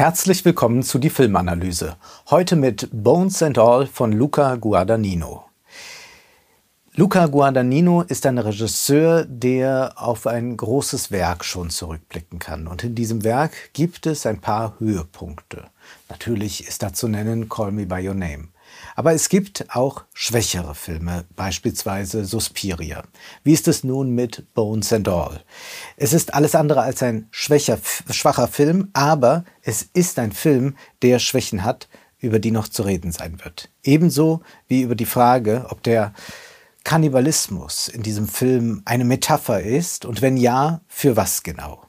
Herzlich willkommen zu die Filmanalyse. Heute mit Bones and All von Luca Guadagnino. Luca Guadagnino ist ein Regisseur, der auf ein großes Werk schon zurückblicken kann. Und in diesem Werk gibt es ein paar Höhepunkte. Natürlich ist da zu nennen Call Me By Your Name. Aber es gibt auch schwächere Filme, beispielsweise Suspiria. Wie ist es nun mit Bones and All? Es ist alles andere als ein schwächer, schwacher Film, aber es ist ein Film, der Schwächen hat, über die noch zu reden sein wird. Ebenso wie über die Frage, ob der Kannibalismus in diesem Film eine Metapher ist und wenn ja, für was genau.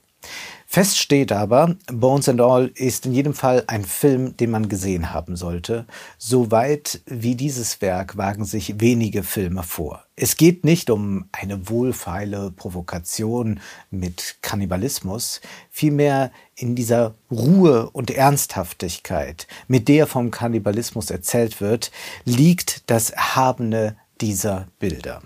Fest steht aber, Bones and All ist in jedem Fall ein Film, den man gesehen haben sollte. Soweit wie dieses Werk wagen sich wenige Filme vor. Es geht nicht um eine wohlfeile Provokation mit Kannibalismus, vielmehr in dieser Ruhe und Ernsthaftigkeit, mit der vom Kannibalismus erzählt wird, liegt das Erhabene dieser Bilder.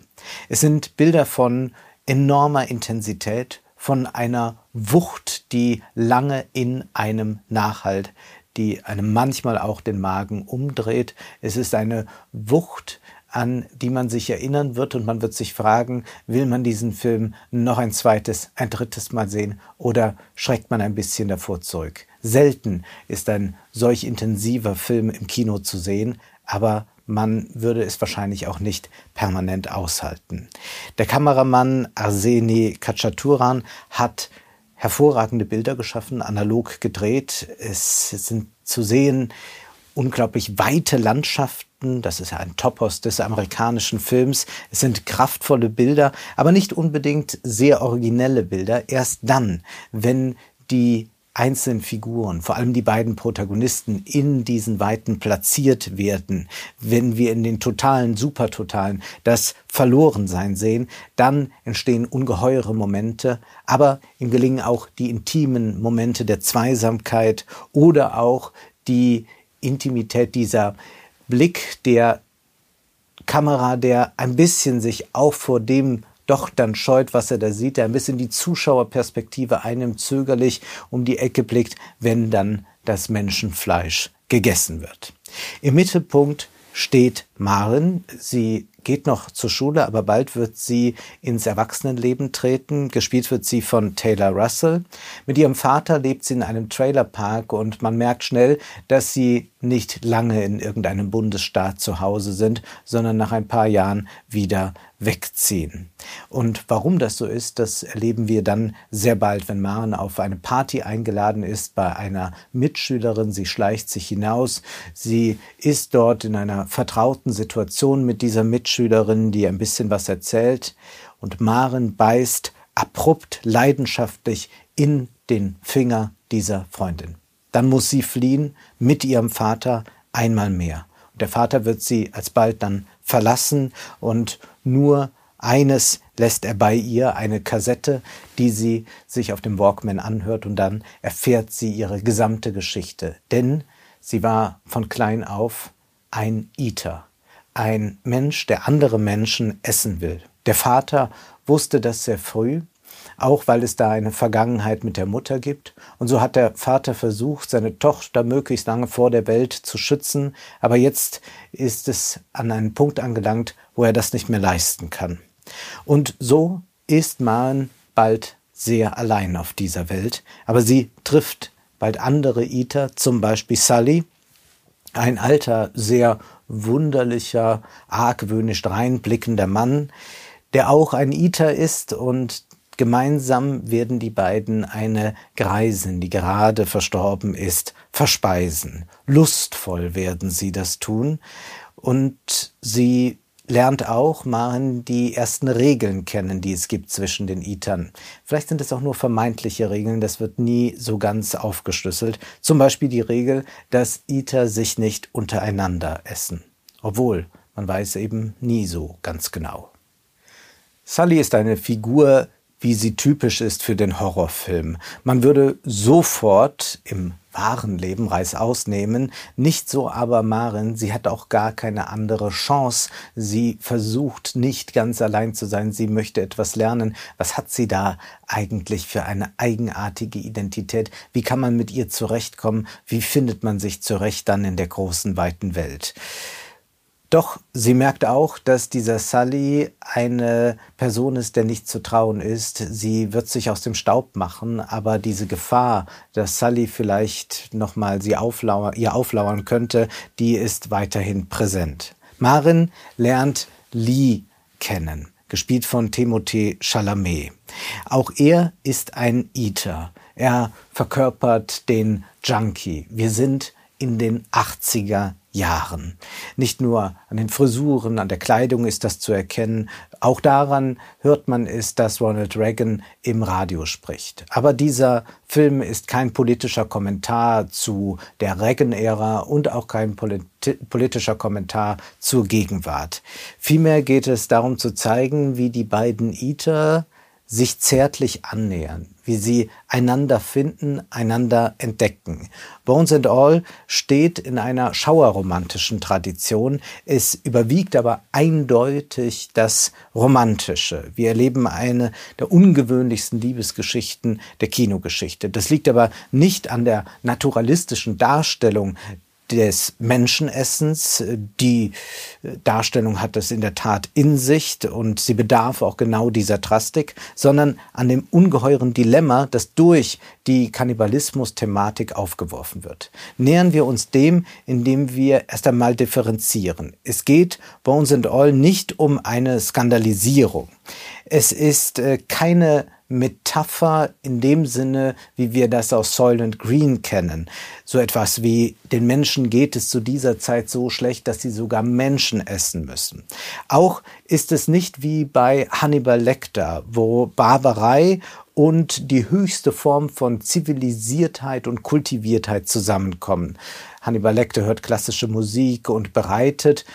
Es sind Bilder von enormer Intensität, von einer Wucht, die lange in einem nachhalt, die einem manchmal auch den Magen umdreht. Es ist eine Wucht, an die man sich erinnern wird und man wird sich fragen, will man diesen Film noch ein zweites, ein drittes Mal sehen oder schreckt man ein bisschen davor zurück? Selten ist ein solch intensiver Film im Kino zu sehen, aber man würde es wahrscheinlich auch nicht permanent aushalten. Der Kameramann Arseni Kachaturan hat hervorragende Bilder geschaffen, analog gedreht. Es sind zu sehen unglaublich weite Landschaften. Das ist ja ein Topos des amerikanischen Films. Es sind kraftvolle Bilder, aber nicht unbedingt sehr originelle Bilder. Erst dann, wenn die einzelnen Figuren, vor allem die beiden Protagonisten, in diesen Weiten platziert werden, wenn wir in den totalen, supertotalen das Verlorensein sehen, dann entstehen ungeheure Momente, aber ihm gelingen auch die intimen Momente der Zweisamkeit oder auch die Intimität dieser Blick der Kamera, der ein bisschen sich auch vor dem doch dann scheut, was er da sieht, der ein bisschen die Zuschauerperspektive einem zögerlich um die Ecke blickt, wenn dann das Menschenfleisch gegessen wird. Im Mittelpunkt steht Maren. Sie geht noch zur Schule, aber bald wird sie ins Erwachsenenleben treten. Gespielt wird sie von Taylor Russell. Mit ihrem Vater lebt sie in einem Trailerpark und man merkt schnell, dass sie nicht lange in irgendeinem Bundesstaat zu Hause sind, sondern nach ein paar Jahren wieder wegziehen. Und warum das so ist, das erleben wir dann sehr bald, wenn Maren auf eine Party eingeladen ist bei einer Mitschülerin. Sie schleicht sich hinaus. Sie ist dort in einer vertrauten Situation mit dieser Mitschülerin, die ein bisschen was erzählt. Und Maren beißt abrupt, leidenschaftlich in den Finger dieser Freundin. Dann muss sie fliehen mit ihrem Vater einmal mehr. Und der Vater wird sie alsbald dann verlassen und nur eines lässt er bei ihr, eine Kassette, die sie sich auf dem Walkman anhört und dann erfährt sie ihre gesamte Geschichte. Denn sie war von klein auf ein Eater, ein Mensch, der andere Menschen essen will. Der Vater wusste das sehr früh auch weil es da eine Vergangenheit mit der Mutter gibt. Und so hat der Vater versucht, seine Tochter möglichst lange vor der Welt zu schützen, aber jetzt ist es an einen Punkt angelangt, wo er das nicht mehr leisten kann. Und so ist Maren bald sehr allein auf dieser Welt, aber sie trifft bald andere Iter, zum Beispiel Sully, ein alter, sehr wunderlicher, argwöhnisch reinblickender Mann, der auch ein Iter ist und Gemeinsam werden die beiden eine Greisin, die gerade verstorben ist, verspeisen. Lustvoll werden sie das tun. Und sie lernt auch Maren die ersten Regeln kennen, die es gibt zwischen den Itern. Vielleicht sind es auch nur vermeintliche Regeln, das wird nie so ganz aufgeschlüsselt. Zum Beispiel die Regel, dass Iter sich nicht untereinander essen. Obwohl, man weiß eben nie so ganz genau. Sully ist eine Figur, wie sie typisch ist für den Horrorfilm. Man würde sofort im wahren Leben Reißaus nehmen. Nicht so aber Marin, sie hat auch gar keine andere Chance. Sie versucht nicht ganz allein zu sein, sie möchte etwas lernen. Was hat sie da eigentlich für eine eigenartige Identität? Wie kann man mit ihr zurechtkommen? Wie findet man sich zurecht dann in der großen, weiten Welt? Doch sie merkt auch, dass dieser Sully eine Person ist, der nicht zu trauen ist. Sie wird sich aus dem Staub machen, aber diese Gefahr, dass Sully vielleicht nochmal auflauer, ihr auflauern könnte, die ist weiterhin präsent. Marin lernt Lee kennen, gespielt von Timothée Chalamet. Auch er ist ein Eater. Er verkörpert den Junkie. Wir sind in den 80er Jahren. Nicht nur an den Frisuren, an der Kleidung ist das zu erkennen, auch daran hört man es, dass Ronald Reagan im Radio spricht. Aber dieser Film ist kein politischer Kommentar zu der Reagan-Ära und auch kein politi politischer Kommentar zur Gegenwart. Vielmehr geht es darum zu zeigen, wie die beiden Eater sich zärtlich annähern, wie sie einander finden, einander entdecken. Bones and All steht in einer schauerromantischen Tradition. Es überwiegt aber eindeutig das Romantische. Wir erleben eine der ungewöhnlichsten Liebesgeschichten der Kinogeschichte. Das liegt aber nicht an der naturalistischen Darstellung des Menschenessens. Die Darstellung hat es in der Tat in sich und sie bedarf auch genau dieser Drastik, sondern an dem ungeheuren Dilemma, das durch die Kannibalismus-Thematik aufgeworfen wird. Nähern wir uns dem, indem wir erst einmal differenzieren. Es geht bei uns in All nicht um eine Skandalisierung. Es ist äh, keine Metapher in dem Sinne, wie wir das aus Soylent Green kennen. So etwas wie den Menschen geht es zu dieser Zeit so schlecht, dass sie sogar Menschen essen müssen. Auch ist es nicht wie bei Hannibal Lecter, wo Barbarei und die höchste Form von Zivilisiertheit und Kultiviertheit zusammenkommen. Hannibal Lecter hört klassische Musik und bereitet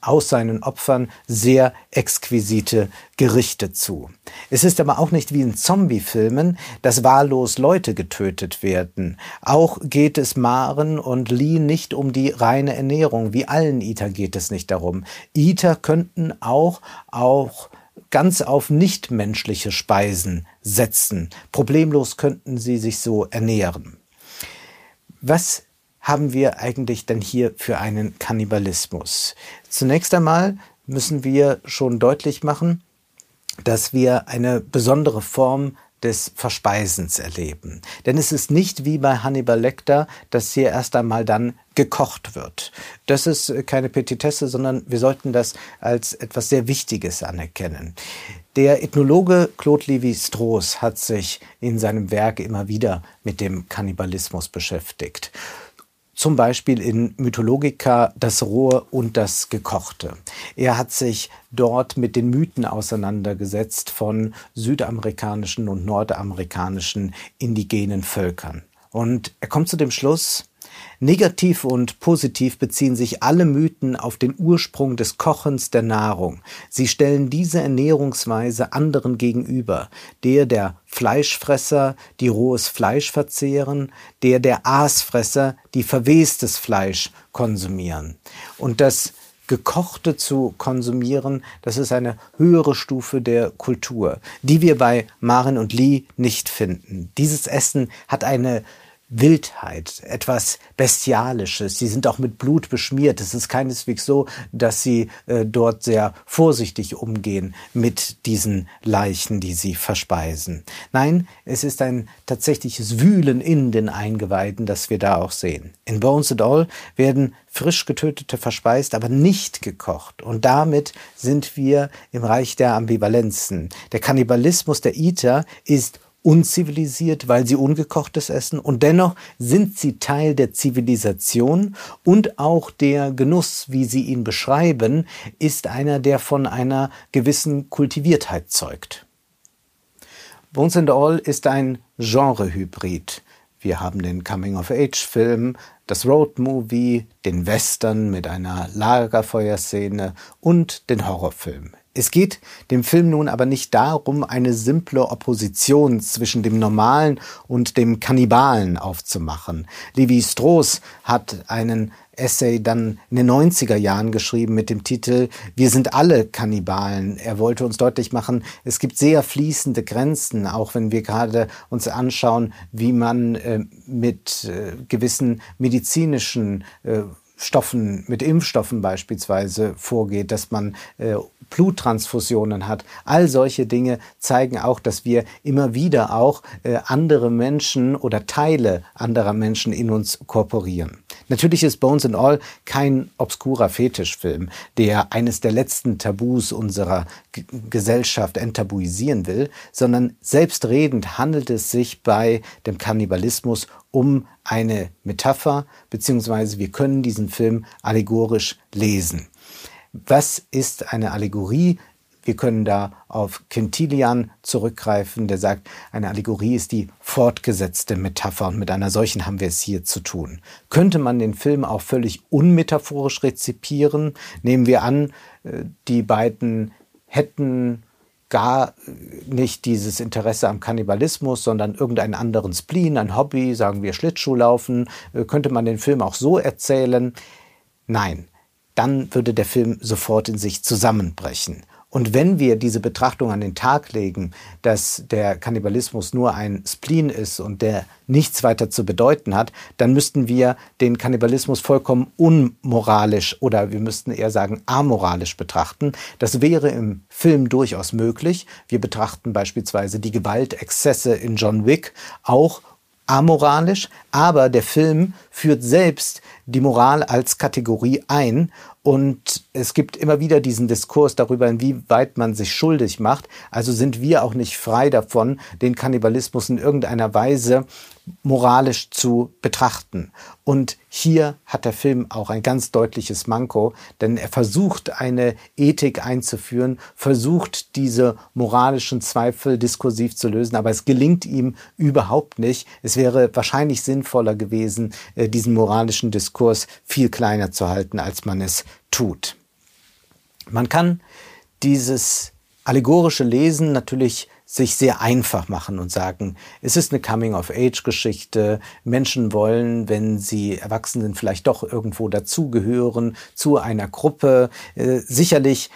aus seinen Opfern sehr exquisite Gerichte zu. Es ist aber auch nicht wie in Zombie-Filmen, dass wahllos Leute getötet werden. Auch geht es Maren und Lee nicht um die reine Ernährung. Wie allen Iter geht es nicht darum. Iter könnten auch, auch ganz auf nichtmenschliche Speisen setzen. Problemlos könnten sie sich so ernähren. Was haben wir eigentlich denn hier für einen Kannibalismus? Zunächst einmal müssen wir schon deutlich machen, dass wir eine besondere Form des Verspeisens erleben. Denn es ist nicht wie bei Hannibal Lecter, dass hier erst einmal dann gekocht wird. Das ist keine Petitesse, sondern wir sollten das als etwas sehr Wichtiges anerkennen. Der Ethnologe Claude Lévi-Strauss hat sich in seinem Werk immer wieder mit dem Kannibalismus beschäftigt zum Beispiel in Mythologica das Rohe und das Gekochte. Er hat sich dort mit den Mythen auseinandergesetzt von südamerikanischen und nordamerikanischen indigenen Völkern. Und er kommt zu dem Schluss, Negativ und positiv beziehen sich alle Mythen auf den Ursprung des Kochens der Nahrung. Sie stellen diese Ernährungsweise anderen gegenüber, der der Fleischfresser, die rohes Fleisch verzehren, der der Aasfresser, die verwestes Fleisch konsumieren. Und das Gekochte zu konsumieren, das ist eine höhere Stufe der Kultur, die wir bei Maren und Lee nicht finden. Dieses Essen hat eine Wildheit, etwas Bestialisches. Sie sind auch mit Blut beschmiert. Es ist keineswegs so, dass sie äh, dort sehr vorsichtig umgehen mit diesen Leichen, die sie verspeisen. Nein, es ist ein tatsächliches Wühlen in den Eingeweiden, das wir da auch sehen. In Bones and All werden frisch getötete verspeist, aber nicht gekocht. Und damit sind wir im Reich der Ambivalenzen. Der Kannibalismus der Eater ist unzivilisiert, weil sie ungekochtes essen und dennoch sind sie Teil der Zivilisation und auch der Genuss, wie sie ihn beschreiben, ist einer, der von einer gewissen Kultiviertheit zeugt. Bones and All ist ein Genrehybrid. Wir haben den Coming-of-Age-Film, das Road-Movie, den Western mit einer Lagerfeuerszene und den Horrorfilm. Es geht dem Film nun aber nicht darum, eine simple Opposition zwischen dem Normalen und dem Kannibalen aufzumachen. Levi Strauss hat einen Essay dann in den 90er Jahren geschrieben mit dem Titel Wir sind alle Kannibalen. Er wollte uns deutlich machen, es gibt sehr fließende Grenzen, auch wenn wir gerade uns anschauen, wie man äh, mit äh, gewissen medizinischen äh, Stoffen, mit Impfstoffen beispielsweise vorgeht, dass man äh, Bluttransfusionen hat. All solche Dinge zeigen auch, dass wir immer wieder auch äh, andere Menschen oder Teile anderer Menschen in uns korporieren. Natürlich ist Bones and All kein obskurer Fetischfilm, der eines der letzten Tabus unserer G Gesellschaft enttabuisieren will, sondern selbstredend handelt es sich bei dem Kannibalismus um eine Metapher, beziehungsweise wir können diesen Film allegorisch lesen. Was ist eine Allegorie? Wir können da auf Quintilian zurückgreifen, der sagt, eine Allegorie ist die fortgesetzte Metapher und mit einer solchen haben wir es hier zu tun. Könnte man den Film auch völlig unmetaphorisch rezipieren? Nehmen wir an, äh, die beiden hätten gar nicht dieses Interesse am Kannibalismus, sondern irgendeinen anderen Spleen, ein Hobby, sagen wir Schlittschuhlaufen, äh, könnte man den Film auch so erzählen? Nein, dann würde der Film sofort in sich zusammenbrechen. Und wenn wir diese Betrachtung an den Tag legen, dass der Kannibalismus nur ein Spleen ist und der nichts weiter zu bedeuten hat, dann müssten wir den Kannibalismus vollkommen unmoralisch oder wir müssten eher sagen amoralisch betrachten. Das wäre im Film durchaus möglich. Wir betrachten beispielsweise die Gewaltexzesse in John Wick auch amoralisch, aber der Film führt selbst die Moral als Kategorie ein und es gibt immer wieder diesen Diskurs darüber, inwieweit man sich schuldig macht. Also sind wir auch nicht frei davon, den Kannibalismus in irgendeiner Weise moralisch zu betrachten. Und hier hat der Film auch ein ganz deutliches Manko, denn er versucht eine Ethik einzuführen, versucht diese moralischen Zweifel diskursiv zu lösen, aber es gelingt ihm überhaupt nicht. Es wäre wahrscheinlich sinnvoller gewesen, äh, diesen moralischen Diskurs viel kleiner zu halten, als man es tut. Man kann dieses allegorische Lesen natürlich sich sehr einfach machen und sagen, es ist eine Coming-of-Age-Geschichte. Menschen wollen, wenn sie erwachsen sind, vielleicht doch irgendwo dazugehören, zu einer Gruppe. Äh, sicherlich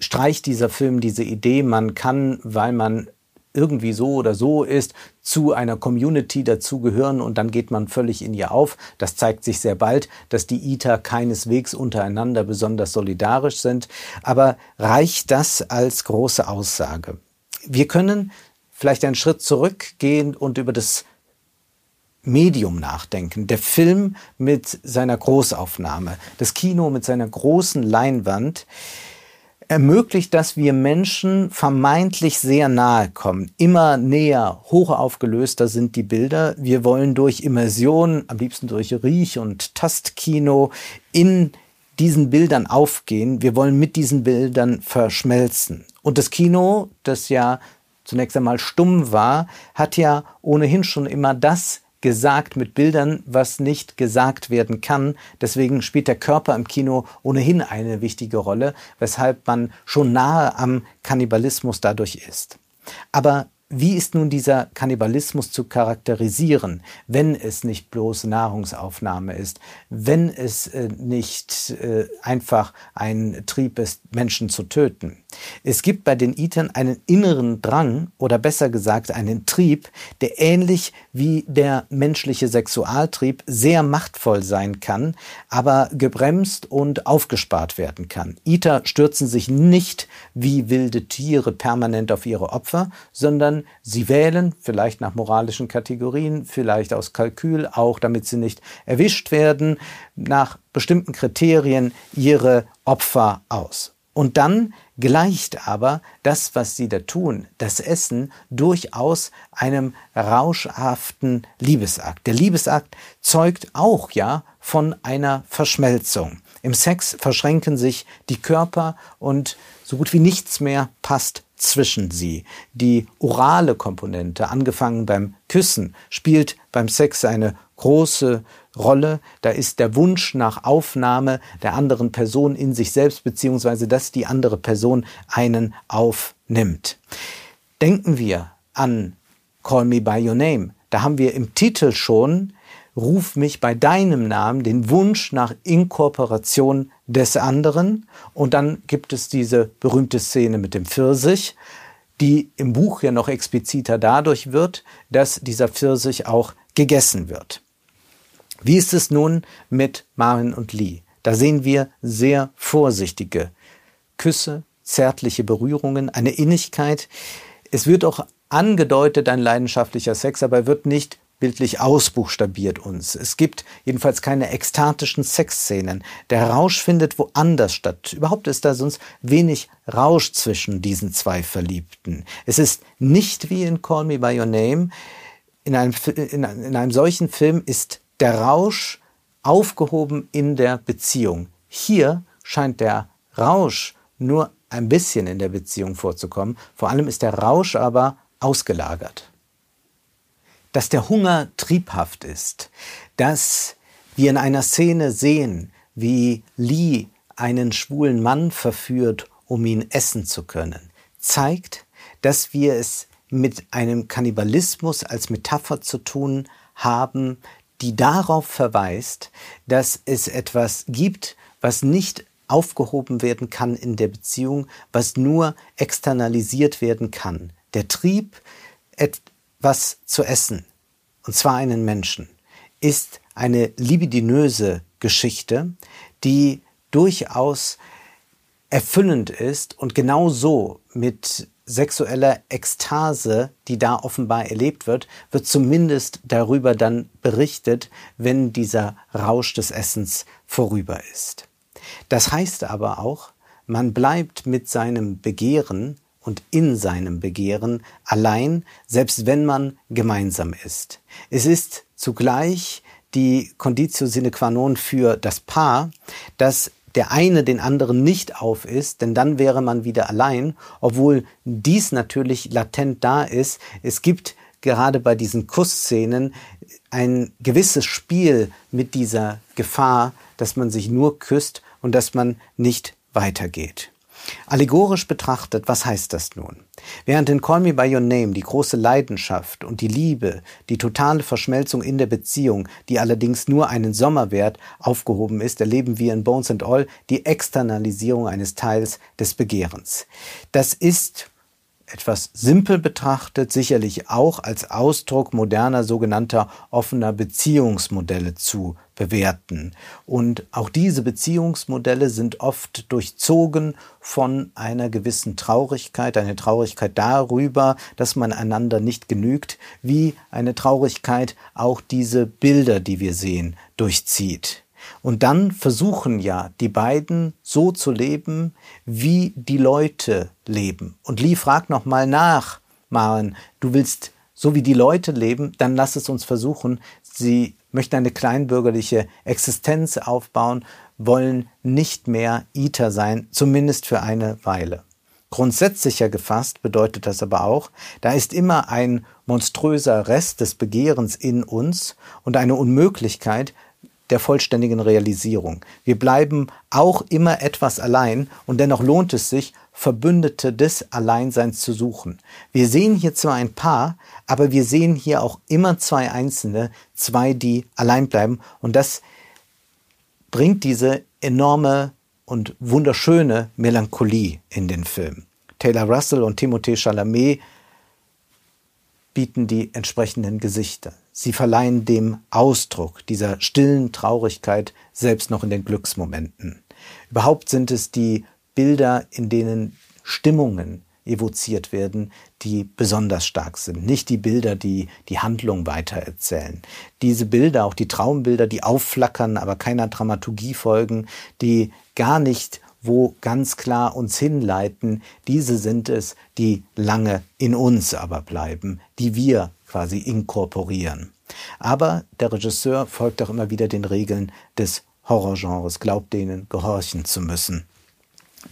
streicht dieser Film diese Idee, man kann, weil man irgendwie so oder so ist, zu einer Community dazugehören und dann geht man völlig in ihr auf. Das zeigt sich sehr bald, dass die ITER keineswegs untereinander besonders solidarisch sind. Aber reicht das als große Aussage? Wir können vielleicht einen Schritt zurückgehen und über das Medium nachdenken. Der Film mit seiner Großaufnahme, das Kino mit seiner großen Leinwand ermöglicht, dass wir Menschen vermeintlich sehr nahe kommen. Immer näher, hoch aufgelöster sind die Bilder. Wir wollen durch Immersion, am liebsten durch Riech- und Tastkino, in diesen Bildern aufgehen. Wir wollen mit diesen Bildern verschmelzen. Und das Kino, das ja zunächst einmal stumm war, hat ja ohnehin schon immer das gesagt mit Bildern, was nicht gesagt werden kann. Deswegen spielt der Körper im Kino ohnehin eine wichtige Rolle, weshalb man schon nahe am Kannibalismus dadurch ist. Aber wie ist nun dieser Kannibalismus zu charakterisieren, wenn es nicht bloß Nahrungsaufnahme ist, wenn es äh, nicht äh, einfach ein Trieb ist, Menschen zu töten? Es gibt bei den Itern einen inneren Drang oder besser gesagt einen Trieb, der ähnlich wie der menschliche Sexualtrieb sehr machtvoll sein kann, aber gebremst und aufgespart werden kann. Iter stürzen sich nicht wie wilde Tiere permanent auf ihre Opfer, sondern sie wählen, vielleicht nach moralischen Kategorien, vielleicht aus Kalkül, auch damit sie nicht erwischt werden, nach bestimmten Kriterien ihre Opfer aus. Und dann gleicht aber das, was sie da tun, das Essen, durchaus einem rauschhaften Liebesakt. Der Liebesakt zeugt auch ja von einer Verschmelzung. Im Sex verschränken sich die Körper und so gut wie nichts mehr passt zwischen sie. Die orale Komponente, angefangen beim Küssen, spielt beim Sex eine große Rolle, da ist der Wunsch nach Aufnahme der anderen Person in sich selbst, beziehungsweise dass die andere Person einen aufnimmt. Denken wir an Call Me By Your Name. Da haben wir im Titel schon Ruf mich bei deinem Namen, den Wunsch nach Inkorporation des anderen. Und dann gibt es diese berühmte Szene mit dem Pfirsich, die im Buch ja noch expliziter dadurch wird, dass dieser Pfirsich auch gegessen wird. Wie ist es nun mit Marvin und Lee? Da sehen wir sehr vorsichtige Küsse, zärtliche Berührungen, eine Innigkeit. Es wird auch angedeutet ein leidenschaftlicher Sex, aber er wird nicht bildlich ausbuchstabiert uns. Es gibt jedenfalls keine ekstatischen Sexszenen. Der Rausch findet woanders statt. Überhaupt ist da sonst wenig Rausch zwischen diesen zwei Verliebten. Es ist nicht wie in Call Me By Your Name. In einem, in, in einem solchen Film ist der Rausch aufgehoben in der Beziehung. Hier scheint der Rausch nur ein bisschen in der Beziehung vorzukommen. Vor allem ist der Rausch aber ausgelagert dass der Hunger triebhaft ist, dass wir in einer Szene sehen, wie Lee einen schwulen Mann verführt, um ihn essen zu können, zeigt, dass wir es mit einem Kannibalismus als Metapher zu tun haben, die darauf verweist, dass es etwas gibt, was nicht aufgehoben werden kann in der Beziehung, was nur externalisiert werden kann. Der Trieb, was zu essen, und zwar einen Menschen, ist eine libidinöse Geschichte, die durchaus erfüllend ist und genau so mit sexueller Ekstase, die da offenbar erlebt wird, wird zumindest darüber dann berichtet, wenn dieser Rausch des Essens vorüber ist. Das heißt aber auch, man bleibt mit seinem Begehren und in seinem Begehren allein, selbst wenn man gemeinsam ist. Es ist zugleich die Conditio sine qua non für das Paar, dass der eine den anderen nicht auf ist, denn dann wäre man wieder allein, obwohl dies natürlich latent da ist. Es gibt gerade bei diesen Kussszenen ein gewisses Spiel mit dieser Gefahr, dass man sich nur küsst und dass man nicht weitergeht. Allegorisch betrachtet, was heißt das nun? Während in Call Me By Your Name die große Leidenschaft und die Liebe, die totale Verschmelzung in der Beziehung, die allerdings nur einen Sommerwert aufgehoben ist, erleben wir in Bones and All die Externalisierung eines Teils des Begehrens. Das ist etwas simpel betrachtet sicherlich auch als Ausdruck moderner sogenannter offener Beziehungsmodelle zu bewerten. Und auch diese Beziehungsmodelle sind oft durchzogen von einer gewissen Traurigkeit, eine Traurigkeit darüber, dass man einander nicht genügt, wie eine Traurigkeit auch diese Bilder, die wir sehen, durchzieht. Und dann versuchen ja die beiden so zu leben, wie die Leute leben. Und Lee fragt nochmal nach, Maren, du willst so wie die Leute leben, dann lass es uns versuchen. Sie möchten eine kleinbürgerliche Existenz aufbauen, wollen nicht mehr Iter sein, zumindest für eine Weile. Grundsätzlicher gefasst bedeutet das aber auch, da ist immer ein monströser Rest des Begehrens in uns und eine Unmöglichkeit, der vollständigen Realisierung. Wir bleiben auch immer etwas allein und dennoch lohnt es sich, Verbündete des Alleinseins zu suchen. Wir sehen hier zwar ein Paar, aber wir sehen hier auch immer zwei Einzelne, zwei, die allein bleiben und das bringt diese enorme und wunderschöne Melancholie in den Film. Taylor Russell und Timothée Chalamet bieten die entsprechenden Gesichter. Sie verleihen dem Ausdruck dieser stillen Traurigkeit selbst noch in den Glücksmomenten. Überhaupt sind es die Bilder, in denen Stimmungen evoziert werden, die besonders stark sind. Nicht die Bilder, die die Handlung weitererzählen. Diese Bilder, auch die Traumbilder, die aufflackern, aber keiner Dramaturgie folgen, die gar nicht wo ganz klar uns hinleiten, diese sind es, die lange in uns aber bleiben, die wir quasi inkorporieren. Aber der Regisseur folgt auch immer wieder den Regeln des Horrorgenres, glaubt denen gehorchen zu müssen.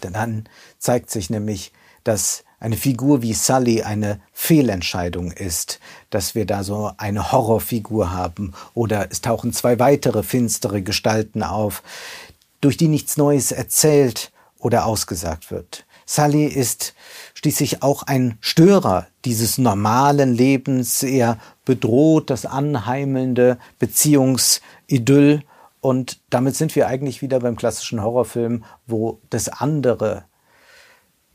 Denn dann zeigt sich nämlich, dass eine Figur wie Sully eine Fehlentscheidung ist, dass wir da so eine Horrorfigur haben oder es tauchen zwei weitere finstere Gestalten auf, durch die nichts Neues erzählt oder ausgesagt wird. Sully ist schließlich auch ein Störer dieses normalen Lebens. Er bedroht das anheimelnde Beziehungsidyll und damit sind wir eigentlich wieder beim klassischen Horrorfilm, wo das andere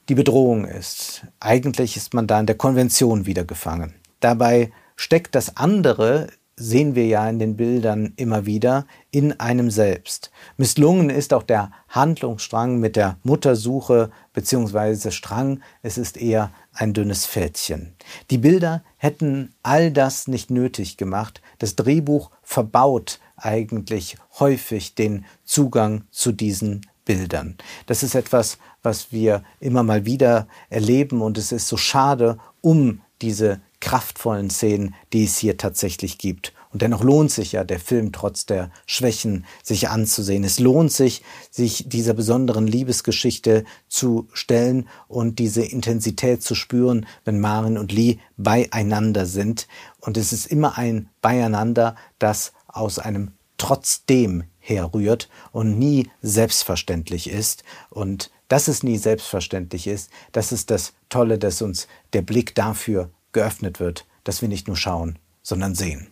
die Bedrohung ist. Eigentlich ist man da in der Konvention wieder gefangen. Dabei steckt das andere, sehen wir ja in den Bildern immer wieder, in einem selbst. Misslungen ist auch der Handlungsstrang mit der Muttersuche beziehungsweise Strang, es ist eher ein dünnes Fältchen. Die Bilder hätten all das nicht nötig gemacht. Das Drehbuch verbaut eigentlich häufig den Zugang zu diesen Bildern. Das ist etwas, was wir immer mal wieder erleben und es ist so schade um diese kraftvollen Szenen, die es hier tatsächlich gibt. Und dennoch lohnt sich ja der Film trotz der Schwächen sich anzusehen. Es lohnt sich, sich dieser besonderen Liebesgeschichte zu stellen und diese Intensität zu spüren, wenn Maren und Lee beieinander sind. Und es ist immer ein Beieinander, das aus einem trotzdem herrührt und nie selbstverständlich ist. Und dass es nie selbstverständlich ist, das ist das Tolle, dass uns der Blick dafür geöffnet wird, dass wir nicht nur schauen, sondern sehen.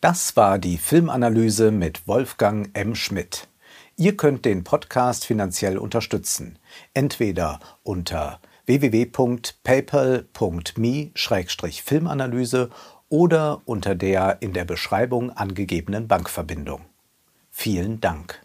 Das war die Filmanalyse mit Wolfgang M. Schmidt. Ihr könnt den Podcast finanziell unterstützen, entweder unter www.paypal.me-filmanalyse oder unter der in der Beschreibung angegebenen Bankverbindung. Vielen Dank.